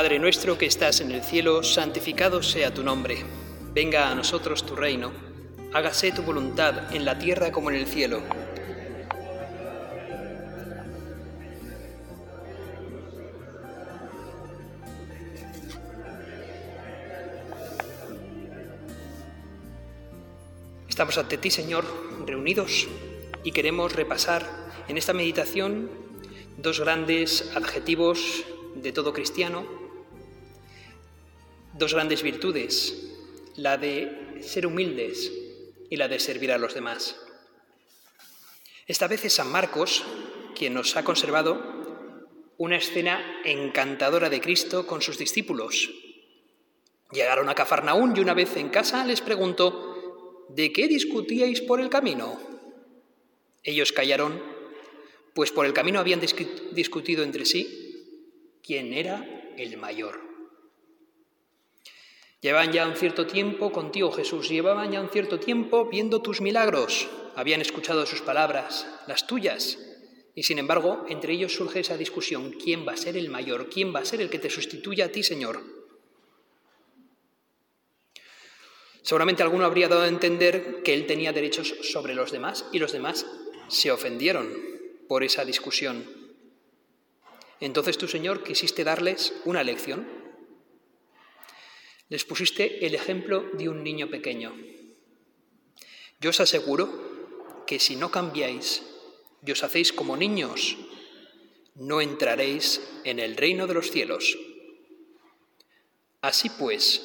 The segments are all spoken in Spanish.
Padre nuestro que estás en el cielo, santificado sea tu nombre. Venga a nosotros tu reino. Hágase tu voluntad en la tierra como en el cielo. Estamos ante ti, Señor, reunidos y queremos repasar en esta meditación dos grandes adjetivos de todo cristiano, dos grandes virtudes, la de ser humildes y la de servir a los demás. Esta vez es San Marcos quien nos ha conservado una escena encantadora de Cristo con sus discípulos. Llegaron a Cafarnaún y una vez en casa les preguntó, ¿de qué discutíais por el camino? Ellos callaron, pues por el camino habían discutido entre sí quién era el mayor. Llevaban ya un cierto tiempo contigo, Jesús, llevaban ya un cierto tiempo viendo tus milagros, habían escuchado sus palabras, las tuyas, y sin embargo, entre ellos surge esa discusión, ¿quién va a ser el mayor? ¿Quién va a ser el que te sustituya a ti, Señor? Seguramente alguno habría dado a entender que él tenía derechos sobre los demás y los demás se ofendieron por esa discusión. Entonces tú, Señor, quisiste darles una lección. Les pusiste el ejemplo de un niño pequeño. Yo os aseguro que si no cambiáis y os hacéis como niños, no entraréis en el reino de los cielos. Así pues,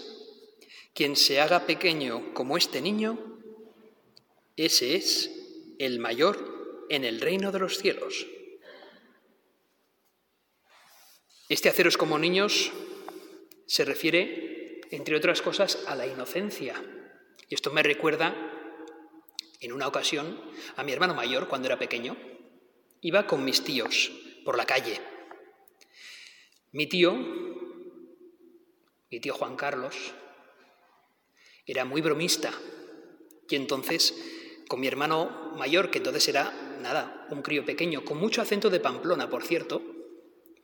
quien se haga pequeño como este niño, ese es el mayor en el reino de los cielos. Este haceros como niños se refiere, entre otras cosas, a la inocencia. Y esto me recuerda, en una ocasión, a mi hermano mayor cuando era pequeño. Iba con mis tíos por la calle. Mi tío, mi tío Juan Carlos, era muy bromista. Y entonces, con mi hermano mayor, que entonces era, nada, un crío pequeño, con mucho acento de Pamplona, por cierto,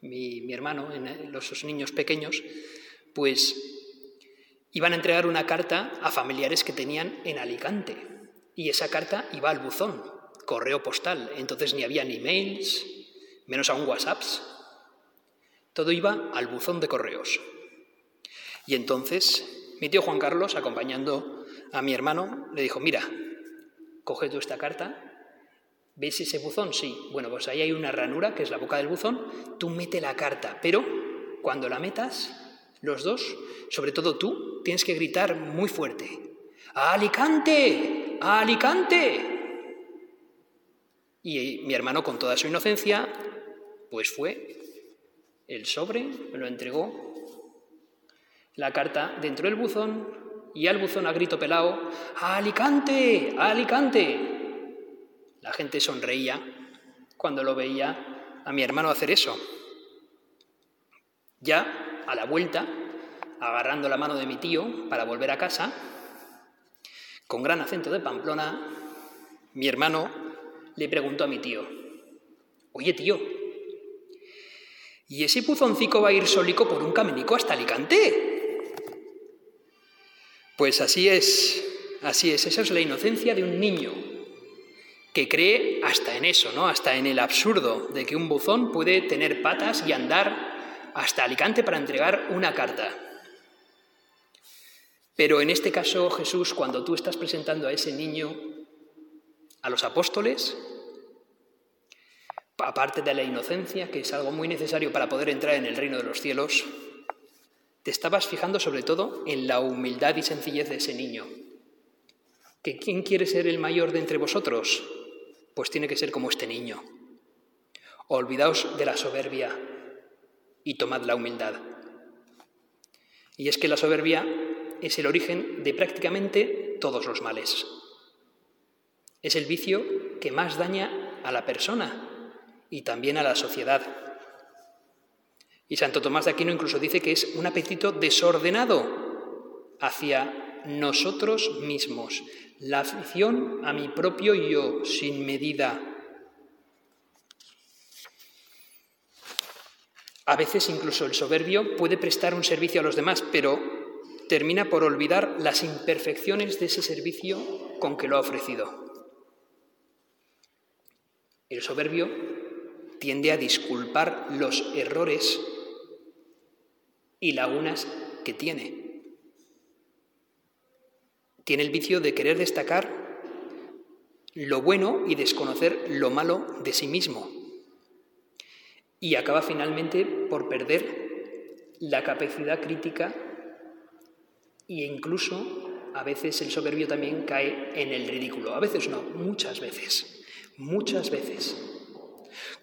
mi, hermano, en los niños pequeños, pues iban a entregar una carta a familiares que tenían en Alicante. Y esa carta iba al buzón, correo postal. Entonces ni había ni mails, menos aún WhatsApps. Todo iba al buzón de correos. Y entonces mi tío Juan Carlos, acompañando a mi hermano, le dijo, mira, coge tú esta carta, ¿ves ese buzón? Sí. Bueno, pues ahí hay una ranura, que es la boca del buzón, tú mete la carta, pero cuando la metas, los dos, sobre todo tú, tienes que gritar muy fuerte, ¡A Alicante! ¡A Alicante! Y mi hermano, con toda su inocencia, pues fue el sobre, me lo entregó la carta dentro del buzón y al buzón a grito pelado, ¡A Alicante! ¡A Alicante! La gente sonreía cuando lo veía a mi hermano hacer eso. Ya a la vuelta, agarrando la mano de mi tío para volver a casa, con gran acento de Pamplona, mi hermano le preguntó a mi tío, Oye tío, ¿y ese buzoncico va a ir solico por un caminico hasta Alicante? Pues así es, así es, esa es la inocencia de un niño que cree hasta en eso, ¿no? Hasta en el absurdo de que un buzón puede tener patas y andar hasta Alicante para entregar una carta. Pero en este caso, Jesús, cuando tú estás presentando a ese niño a los apóstoles, aparte de la inocencia, que es algo muy necesario para poder entrar en el reino de los cielos, te estabas fijando sobre todo en la humildad y sencillez de ese niño. ¿Que quién quiere ser el mayor de entre vosotros? Pues tiene que ser como este niño. Olvidaos de la soberbia y tomad la humildad. Y es que la soberbia es el origen de prácticamente todos los males. Es el vicio que más daña a la persona y también a la sociedad. Y Santo Tomás de Aquino incluso dice que es un apetito desordenado hacia nosotros mismos, la afición a mi propio yo sin medida. A veces incluso el soberbio puede prestar un servicio a los demás, pero termina por olvidar las imperfecciones de ese servicio con que lo ha ofrecido. El soberbio tiende a disculpar los errores y lagunas que tiene. Tiene el vicio de querer destacar lo bueno y desconocer lo malo de sí mismo. Y acaba finalmente por perder la capacidad crítica e incluso a veces el soberbio también cae en el ridículo. A veces no, muchas veces, muchas veces.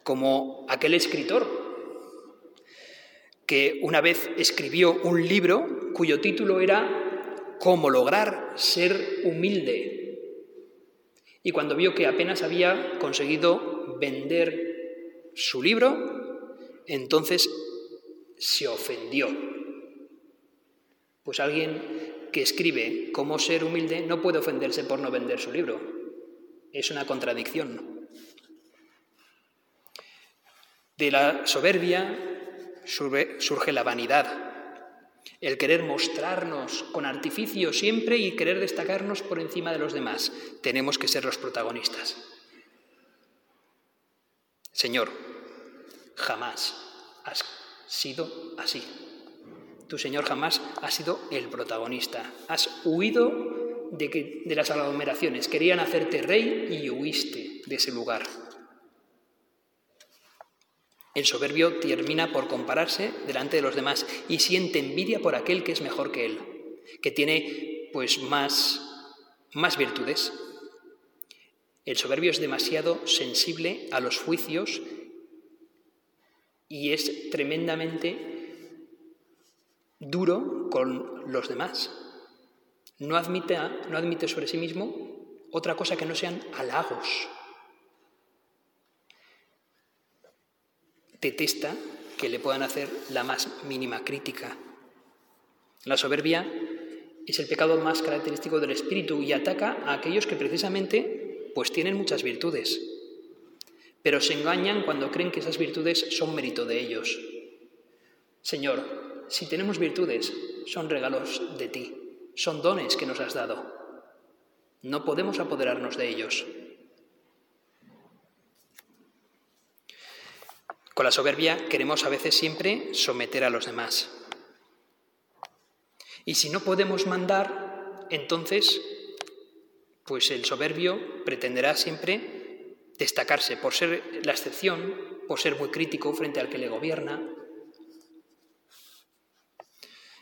Como aquel escritor que una vez escribió un libro cuyo título era Cómo lograr ser humilde y cuando vio que apenas había conseguido vender su libro, entonces se ofendió. Pues alguien que escribe cómo ser humilde no puede ofenderse por no vender su libro. Es una contradicción. De la soberbia surge la vanidad, el querer mostrarnos con artificio siempre y querer destacarnos por encima de los demás. Tenemos que ser los protagonistas. Señor, jamás has sido así. Tu Señor jamás ha sido el protagonista. Has huido de, que, de las aglomeraciones. Querían hacerte rey y huiste de ese lugar. El soberbio termina por compararse delante de los demás y siente envidia por aquel que es mejor que él, que tiene pues más, más virtudes. El soberbio es demasiado sensible a los juicios y es tremendamente duro con los demás. No admite, no admite sobre sí mismo otra cosa que no sean halagos, detesta que le puedan hacer la más mínima crítica. La soberbia es el pecado más característico del espíritu y ataca a aquellos que precisamente pues tienen muchas virtudes, pero se engañan cuando creen que esas virtudes son mérito de ellos. Señor, si tenemos virtudes, son regalos de ti, son dones que nos has dado. No podemos apoderarnos de ellos. Con la soberbia queremos a veces siempre someter a los demás. Y si no podemos mandar, entonces, pues el soberbio pretenderá siempre destacarse por ser la excepción, por ser muy crítico frente al que le gobierna.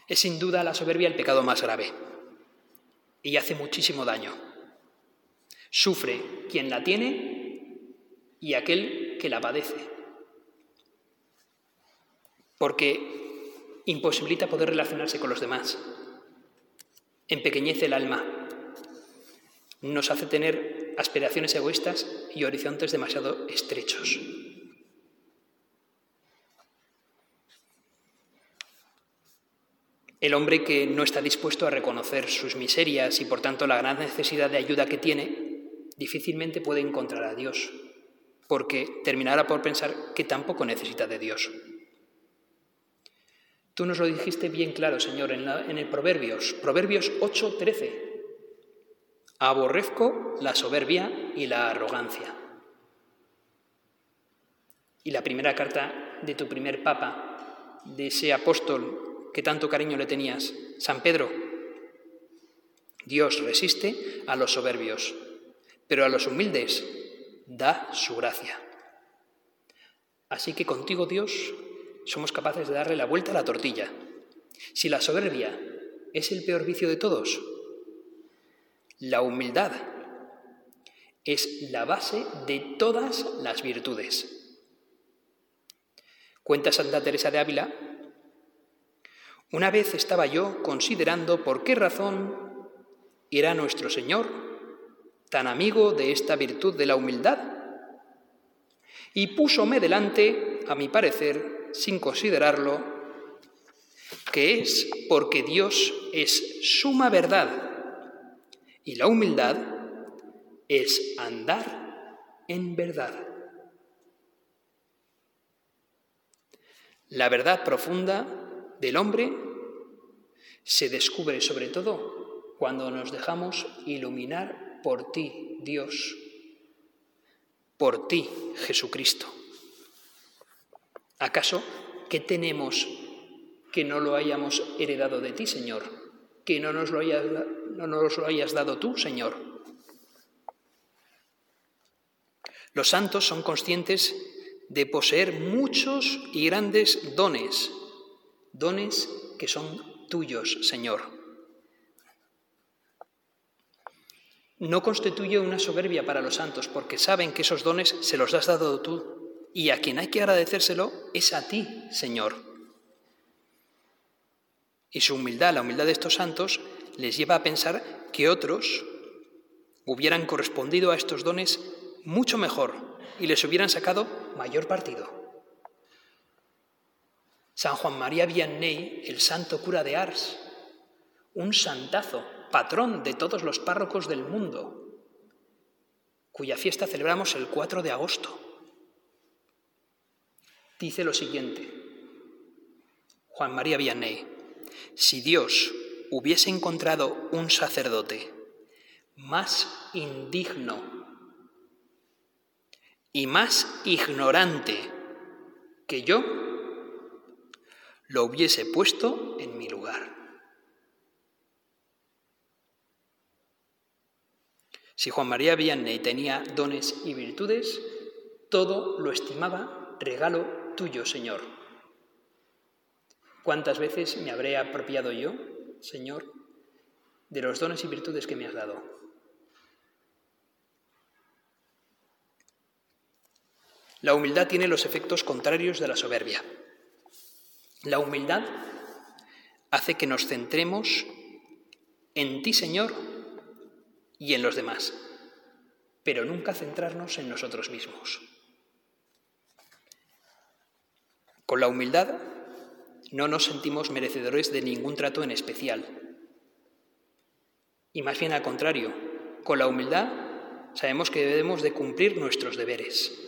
Es sin duda la soberbia el pecado más grave y hace muchísimo daño. Sufre quien la tiene y aquel que la padece porque imposibilita poder relacionarse con los demás, empequeñece el alma, nos hace tener aspiraciones egoístas y horizontes demasiado estrechos. El hombre que no está dispuesto a reconocer sus miserias y por tanto la gran necesidad de ayuda que tiene, difícilmente puede encontrar a Dios, porque terminará por pensar que tampoco necesita de Dios. Tú nos lo dijiste bien claro, Señor, en, el Proverbios, Proverbios 8, 13. Aborrezco la soberbia y la arrogancia. Y la primera carta de tu primer papa, de ese apóstol que tanto cariño le tenías, San Pedro. Dios resiste a los soberbios, pero a los humildes da su gracia. Así que contigo, Dios, somos capaces de darle la vuelta a la tortilla. Si la soberbia es el peor vicio de todos, la humildad es la base de todas las virtudes. Cuenta Santa Teresa de Ávila, una vez estaba yo considerando por qué razón era nuestro Señor tan amigo de esta virtud de la humildad y púsome delante, a mi parecer, sin considerarlo, que es porque Dios es suma verdad y la humildad es andar en verdad. La verdad profunda del hombre se descubre sobre todo cuando nos dejamos iluminar por ti, Dios, por ti, Jesucristo. ¿Acaso qué tenemos que no lo hayamos heredado de ti, Señor? Que no nos lo hayas, no nos lo hayas dado tú, Señor. Los santos son conscientes de poseer muchos y grandes dones, dones que son tuyos, Señor. No constituye una soberbia para los santos, porque saben que esos dones se los has dado tú, y a quien hay que agradecérselo es a ti, Señor. Y su humildad, la humildad de estos santos, les lleva a pensar que otros hubieran correspondido a estos dones mucho mejor y les hubieran sacado mayor partido. San Juan María Vianney, el santo cura de Ars, un santazo, patrón de todos los párrocos del mundo, cuya fiesta celebramos el 4 de agosto, dice lo siguiente, Juan María Vianney, si Dios hubiese encontrado un sacerdote más indigno y más ignorante que yo, lo hubiese puesto en mi lugar. Si Juan María Vianney tenía dones y virtudes, todo lo estimaba regalo tuyo, Señor. ¿Cuántas veces me habré apropiado yo, Señor, de los dones y virtudes que me has dado? La humildad tiene los efectos contrarios de la soberbia. La humildad hace que nos centremos en ti, Señor, y en los demás, pero nunca centrarnos en nosotros mismos. Con la humildad no nos sentimos merecedores de ningún trato en especial. Y más bien al contrario, con la humildad sabemos que debemos de cumplir nuestros deberes.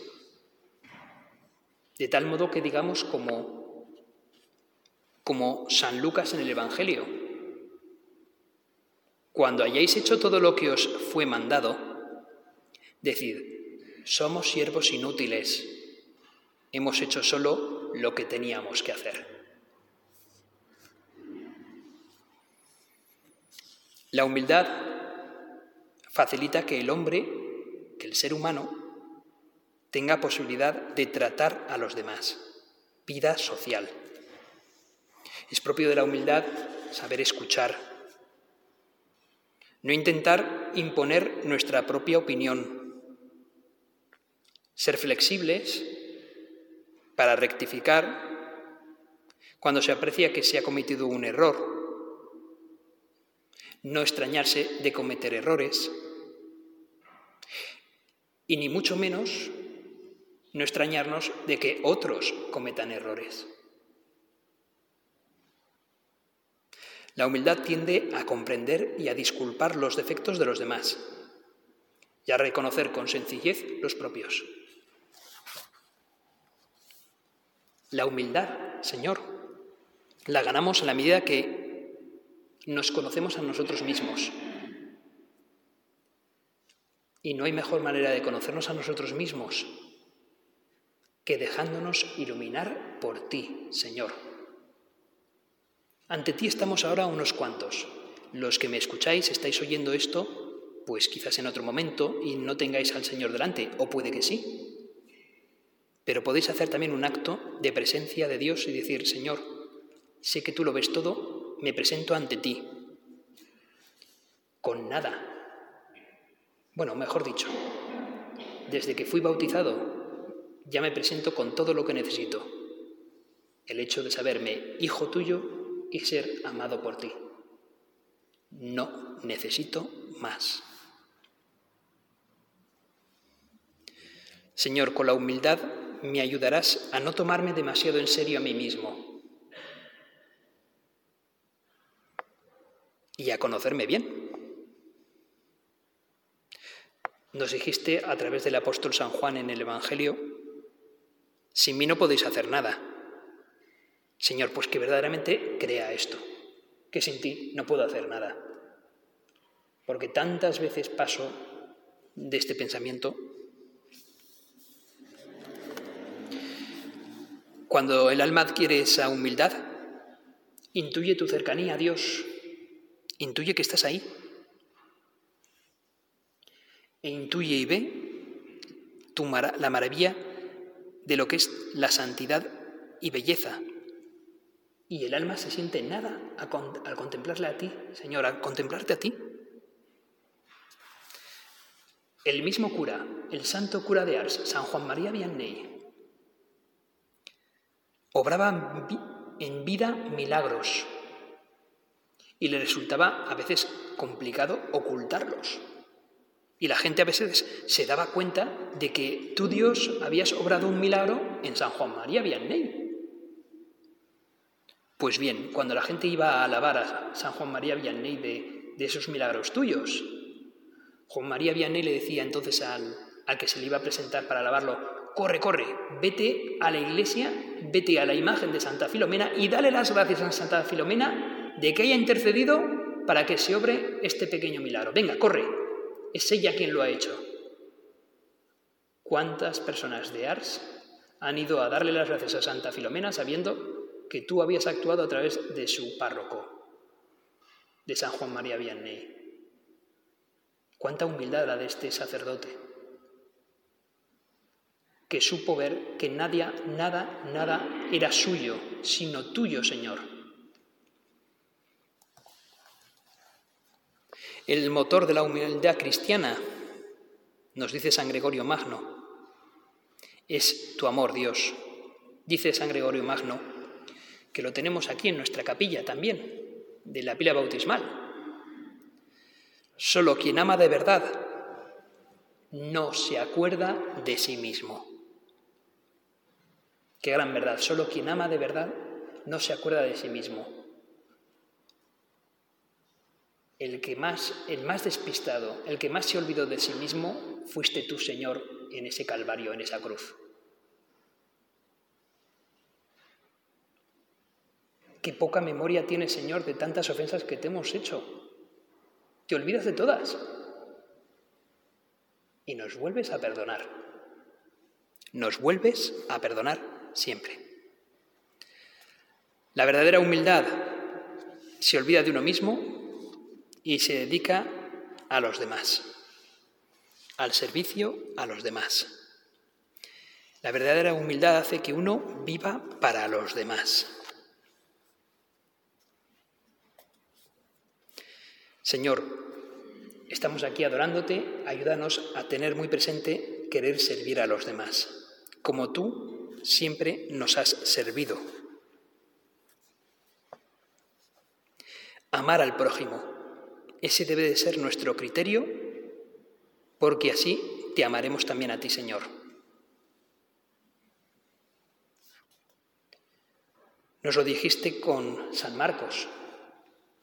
De tal modo que digamos como, como San Lucas en el Evangelio, cuando hayáis hecho todo lo que os fue mandado, decid, somos siervos inútiles, hemos hecho solo lo que teníamos que hacer. La humildad facilita que el hombre, que el ser humano, tenga posibilidad de tratar a los demás. Vida social. Es propio de la humildad saber escuchar. No intentar imponer nuestra propia opinión. Ser flexibles para rectificar cuando se aprecia que se ha cometido un error. No extrañarse de cometer errores. Y ni mucho menos no extrañarnos de que otros cometan errores. La humildad tiende a comprender y a disculpar los defectos de los demás y a reconocer con sencillez los propios. La humildad, Señor, la ganamos en la medida que nos conocemos a nosotros mismos. Y no hay mejor manera de conocernos a nosotros mismos que dejándonos iluminar por ti, Señor. Ante ti estamos ahora unos cuantos. Los que me escucháis, estáis oyendo esto, pues quizás en otro momento y no tengáis al Señor delante, o puede que sí. Pero podéis hacer también un acto de presencia de Dios y decir, Señor, sé que tú lo ves todo, me presento ante ti. Con nada. Bueno, mejor dicho, desde que fui bautizado ya me presento con todo lo que necesito. El hecho de saberme hijo tuyo y ser amado por ti. No necesito más. Señor, con la humildad me ayudarás a no tomarme demasiado en serio a mí mismo y a conocerme bien. Nos dijiste a través del apóstol San Juan en el Evangelio sin mí no podéis hacer nada. Señor, pues que verdaderamente crea esto, que sin ti no puedo hacer nada. Porque tantas veces paso de este pensamiento. Cuando el alma adquiere esa humildad, intuye tu cercanía a Dios, intuye que estás ahí, e intuye y ve la maravilla de lo que es la santidad y belleza. Y el alma se siente nada al contemplarle a ti, Señor, al contemplarte a ti. El mismo cura, el santo cura de Ars, San Juan María Vianney, obraba en vida milagros y le resultaba a veces complicado ocultarlos. Y la gente a veces se daba cuenta de que tú, Dios, habías obrado un milagro en San Juan María Vianney. Pues bien, cuando la gente iba a alabar a San Juan María Vianney de, de esos milagros tuyos, Juan María Vianney le decía entonces al, al que se le iba a presentar para alabarlo, corre, corre, vete a la iglesia, vete a la imagen de Santa Filomena y dale las gracias a Santa Filomena de que haya intercedido para que se obre este pequeño milagro. Venga, corre, es ella quien lo ha hecho. ¿Cuántas personas de Ars han ido a darle las gracias a Santa Filomena sabiendo que tú habías actuado a través de su párroco, de San Juan María Vianney? Cuánta humildad la de este sacerdote, que supo ver que nadie, nada, nada era suyo, sino tuyo, Señor. El motor de la humildad cristiana, nos dice San Gregorio Magno, es tu amor, Dios. Dice San Gregorio Magno que lo tenemos aquí en nuestra capilla también, de la pila bautismal. Solo quien ama de verdad no se acuerda de sí mismo. Qué gran verdad, solo quien ama de verdad no se acuerda de sí mismo el que más, el más despistado, el que más se olvidó de sí mismo, fuiste tú, Señor, en ese calvario, en esa cruz. Qué poca memoria tienes, Señor, de tantas ofensas que te hemos hecho. Te olvidas de todas. Y nos vuelves a perdonar. Nos vuelves a perdonar siempre. La verdadera humildad se olvida de uno mismo y se dedica a los demás, al servicio a los demás. La verdadera humildad hace que uno viva para los demás. Señor, estamos aquí adorándote, ayúdanos a tener muy presente querer servir a los demás, como tú siempre nos has servido. Amar al prójimo, ese debe de ser nuestro criterio, porque así te amaremos también a ti, Señor. Nos lo dijiste con San Marcos.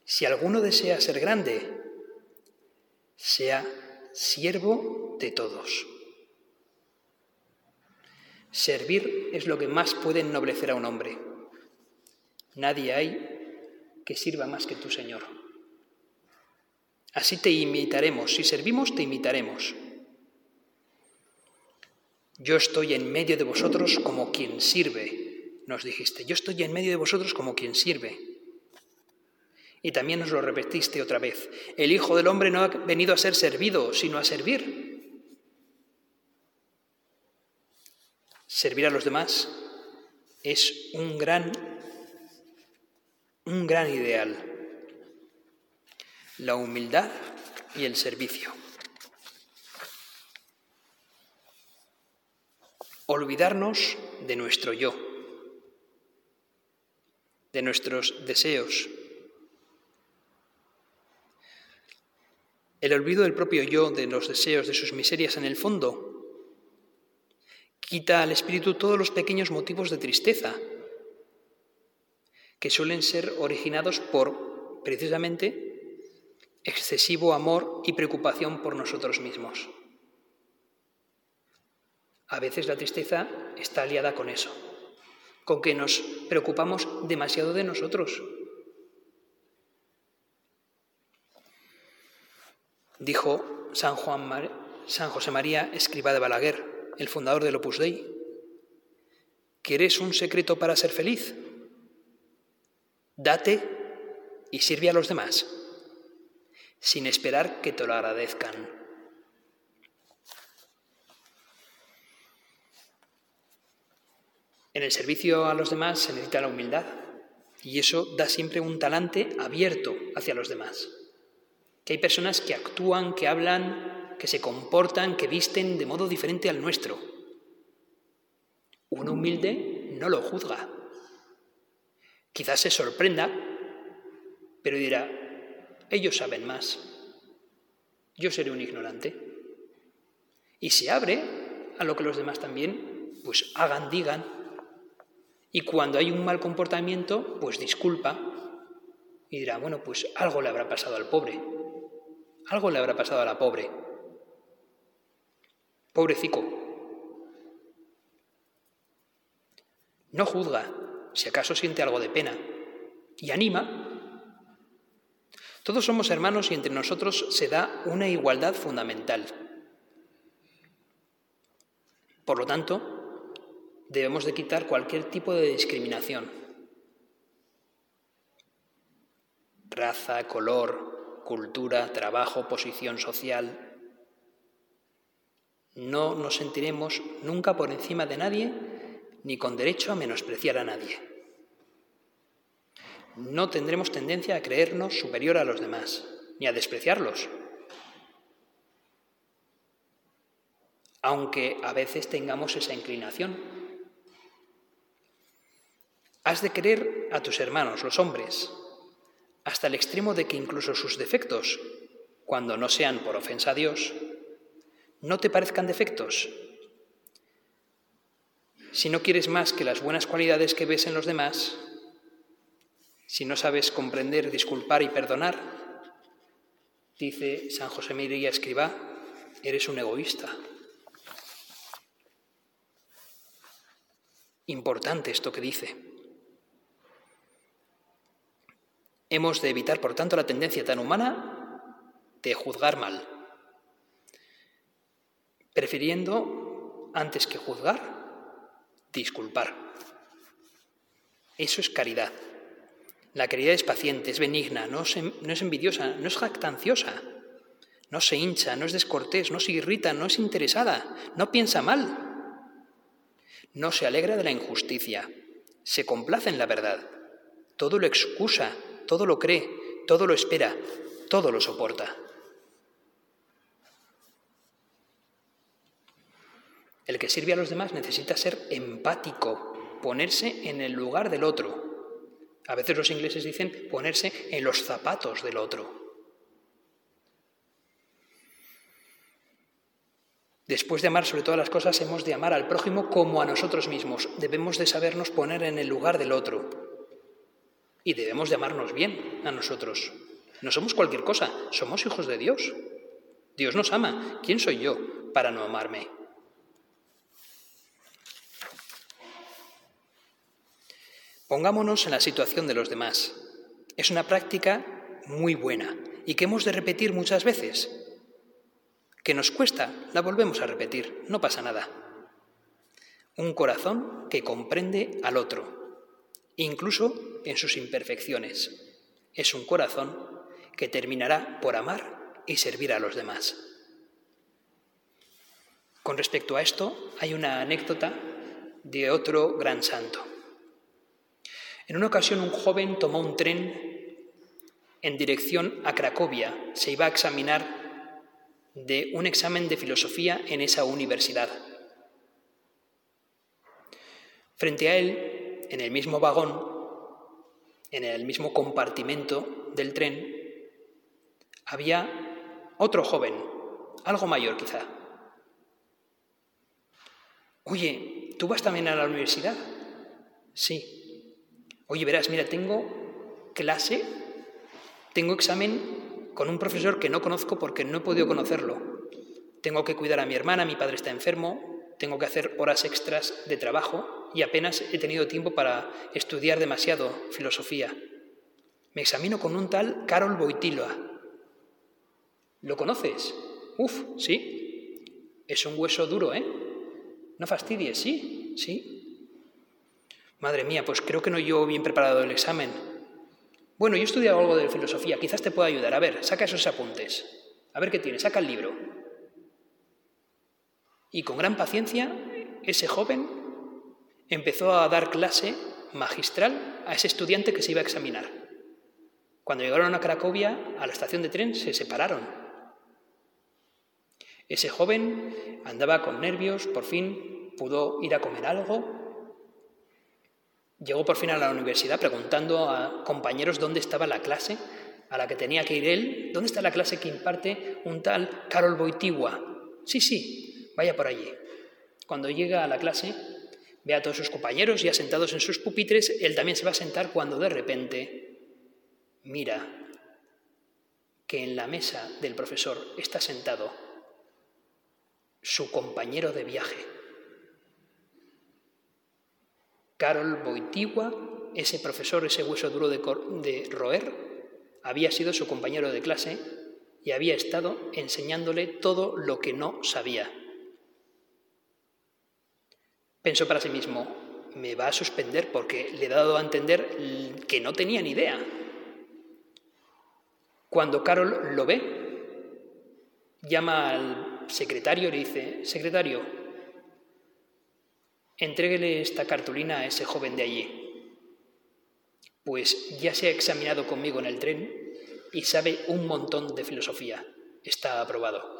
Si alguno desea ser grande, sea siervo de todos. Servir es lo que más puede ennoblecer a un hombre. Nadie hay que sirva más que tú, Señor. Así te imitaremos, si servimos, te imitaremos. Yo estoy en medio de vosotros como quien sirve, nos dijiste. Yo estoy en medio de vosotros como quien sirve. Y también nos lo repetiste otra vez. El Hijo del Hombre no ha venido a ser servido, sino a servir. Servir a los demás es un gran, un gran ideal la humildad y el servicio. Olvidarnos de nuestro yo, de nuestros deseos. El olvido del propio yo, de los deseos, de sus miserias en el fondo, quita al espíritu todos los pequeños motivos de tristeza que suelen ser originados por precisamente excesivo amor y preocupación por nosotros mismos. A veces la tristeza está aliada con eso, con que nos preocupamos demasiado de nosotros. Dijo San, Juan San José María Escriba de Balaguer, el fundador del Opus Dei, ¿quieres un secreto para ser feliz? Date y sirve a los demás, sin esperar que te lo agradezcan. En el servicio a los demás se necesita la humildad y eso da siempre un talante abierto hacia los demás. Que hay personas que actúan, que hablan, que se comportan, que visten de modo diferente al nuestro. Un humilde no lo juzga. Quizás se sorprenda, pero dirá, ellos saben más. Yo seré un ignorante. Y se abre a lo que los demás también pues hagan, digan, y cuando hay un mal comportamiento, pues disculpa y dirá, bueno, pues algo le habrá pasado al pobre, algo le habrá pasado a la pobre. Pobrecico. No juzga, si acaso siente algo de pena, y anima. Todos somos hermanos y entre nosotros se da una igualdad fundamental. Por lo tanto, debemos de quitar cualquier tipo de discriminación. Raza, color, cultura, trabajo, posición social. No nos sentiremos nunca por encima de nadie ni con derecho a menospreciar a nadie. No tendremos tendencia a creernos superior a los demás, ni a despreciarlos, aunque a veces tengamos esa inclinación Has de querer a tus hermanos, los hombres, hasta el extremo de que incluso sus defectos, cuando no sean por ofensa a Dios, no te parezcan defectos. Si no quieres más que las buenas cualidades que ves en los demás, si no sabes comprender, disculpar y perdonar, dice San José María Escribá, eres un egoísta. Importante esto que dice. Hemos de evitar, por tanto, la tendencia tan humana de juzgar mal, prefiriendo, antes que juzgar, disculpar. Eso es caridad. La caridad es paciente, es benigna, no, no es envidiosa, no es jactanciosa, no se hincha, no es descortés, no se irrita, no es interesada, no piensa mal, no se alegra de la injusticia, se complace en la verdad, todo lo excusa, todo lo cree, todo lo espera, todo lo soporta. El que sirve a los demás necesita ser empático, ponerse en el lugar del otro. A veces los ingleses dicen ponerse en los zapatos del otro. Después de amar sobre todas las cosas, hemos de amar al prójimo como a nosotros mismos. Debemos de sabernos poner en el lugar del otro y debemos llamarnos bien a nosotros. No somos cualquier cosa, somos hijos de Dios. Dios nos ama. ¿Quién soy yo para no amarme? Pongámonos en la situación de los demás. Es una práctica muy buena y que hemos de repetir muchas veces. Que nos cuesta, la volvemos a repetir, no pasa nada. Un corazón que comprende al otro, incluso en sus imperfecciones. Es un corazón que terminará por amar y servir a los demás. Con respecto a esto, hay una anécdota de otro gran santo. En una ocasión un joven tomó un tren en dirección a Cracovia. Se iba a examinar de un examen de filosofía en esa universidad. Frente a él en el mismo vagón, en el mismo compartimento del tren, había otro joven, algo mayor quizá. Oye, ¿tú vas también a la universidad? Sí. Oye, verás, mira, tengo clase, tengo examen con un profesor que no conozco porque no he podido conocerlo. Tengo que cuidar a mi hermana, mi padre está enfermo, tengo que hacer horas extras de trabajo y apenas he tenido tiempo para estudiar demasiado filosofía. Me examino con un tal Carol Boitila. ¿Lo conoces? Uf, sí. Es un hueso duro, ¿eh? No fastidies, sí, sí. Madre mía, pues creo que no yo bien preparado el examen. Bueno, yo he estudiado algo de filosofía, quizás te pueda ayudar. A ver, saca esos apuntes. A ver qué tienes, saca el libro. Y con gran paciencia, ese joven empezó a dar clase magistral a ese estudiante que se iba a examinar. Cuando llegaron a Cracovia, a la estación de tren, se separaron. Ese joven andaba con nervios, por fin pudo ir a comer algo. Llegó por fin a la universidad preguntando a compañeros dónde estaba la clase a la que tenía que ir él. ¿Dónde está la clase que imparte un tal Carol Boitigua? Sí, sí, vaya por allí. Cuando llega a la clase, ve a todos sus compañeros ya sentados en sus pupitres, él también se va a sentar cuando de repente mira que en la mesa del profesor está sentado su compañero de viaje. Carol Boitigua, ese profesor, ese hueso duro de, de roer, había sido su compañero de clase y había estado enseñándole todo lo que no sabía. Pensó para sí mismo, me va a suspender porque le he dado a entender que no tenía ni idea. Cuando Carol lo ve, llama al secretario y le dice, secretario, entréguele esta cartulina a ese joven de allí, pues ya se ha examinado conmigo en el tren y sabe un montón de filosofía, está aprobado.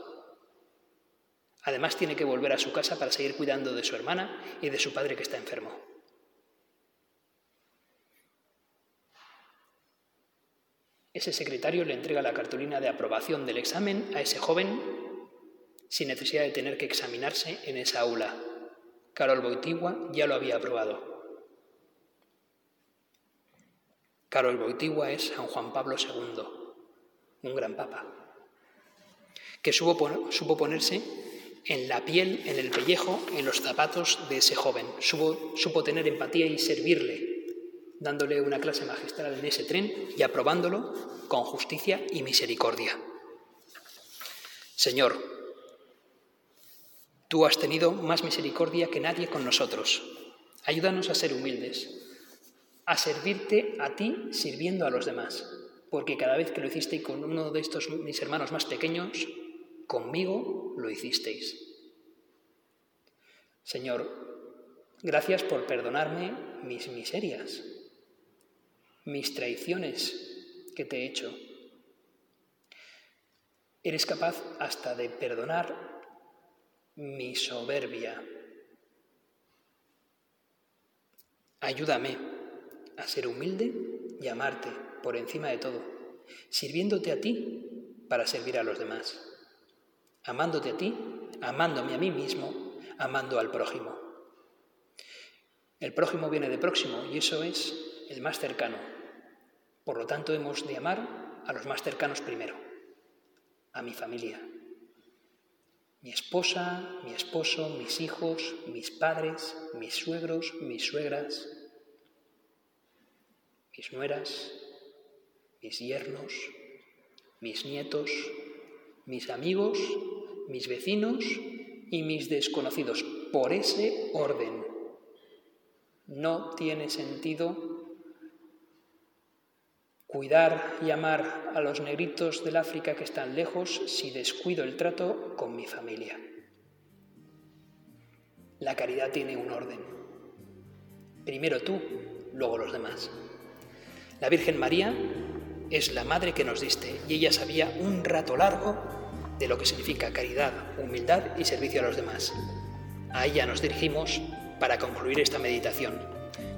Además tiene que volver a su casa para seguir cuidando de su hermana y de su padre que está enfermo. Ese secretario le entrega la cartulina de aprobación del examen a ese joven sin necesidad de tener que examinarse en esa aula. Carol Boitigua ya lo había aprobado. Carol Boitigua es San Juan Pablo II, un gran papa, que supo, ponerse en la piel, en el pellejo, en los zapatos de ese joven. Supo tener empatía y servirle dándole una clase magistral en ese tren y aprobándolo con justicia y misericordia. Señor, tú has tenido más misericordia que nadie con nosotros. Ayúdanos a ser humildes, a servirte a ti sirviendo a los demás, porque cada vez que lo hicisteis con uno de estos mis hermanos más pequeños, conmigo lo hicisteis. Señor, gracias por perdonarme mis miserias, mis traiciones que te he hecho. Eres capaz hasta de perdonar mi soberbia. Ayúdame a ser humilde y amarte por encima de todo, sirviéndote a ti para servir a los demás, amándote a ti, amándome a mí mismo, amando al prójimo. El prójimo viene de próximo y eso es el más cercano, por lo tanto, hemos de amar a los más cercanos primero, a mi familia. Mi esposa, mi esposo, mis hijos, mis padres, mis suegros, mis suegras, mis nueras, mis yernos, mis nietos, mis amigos, mis vecinos y mis desconocidos, por ese orden. No tiene sentido cuidar y amar a los negritos del África que están lejos si descuido el trato con mi familia. La caridad tiene un orden. Primero tú, luego los demás. La Virgen María es la madre que nos diste y ella sabía un rato largo de lo que significa caridad, humildad y servicio a los demás. A ella nos dirigimos para concluir esta meditación.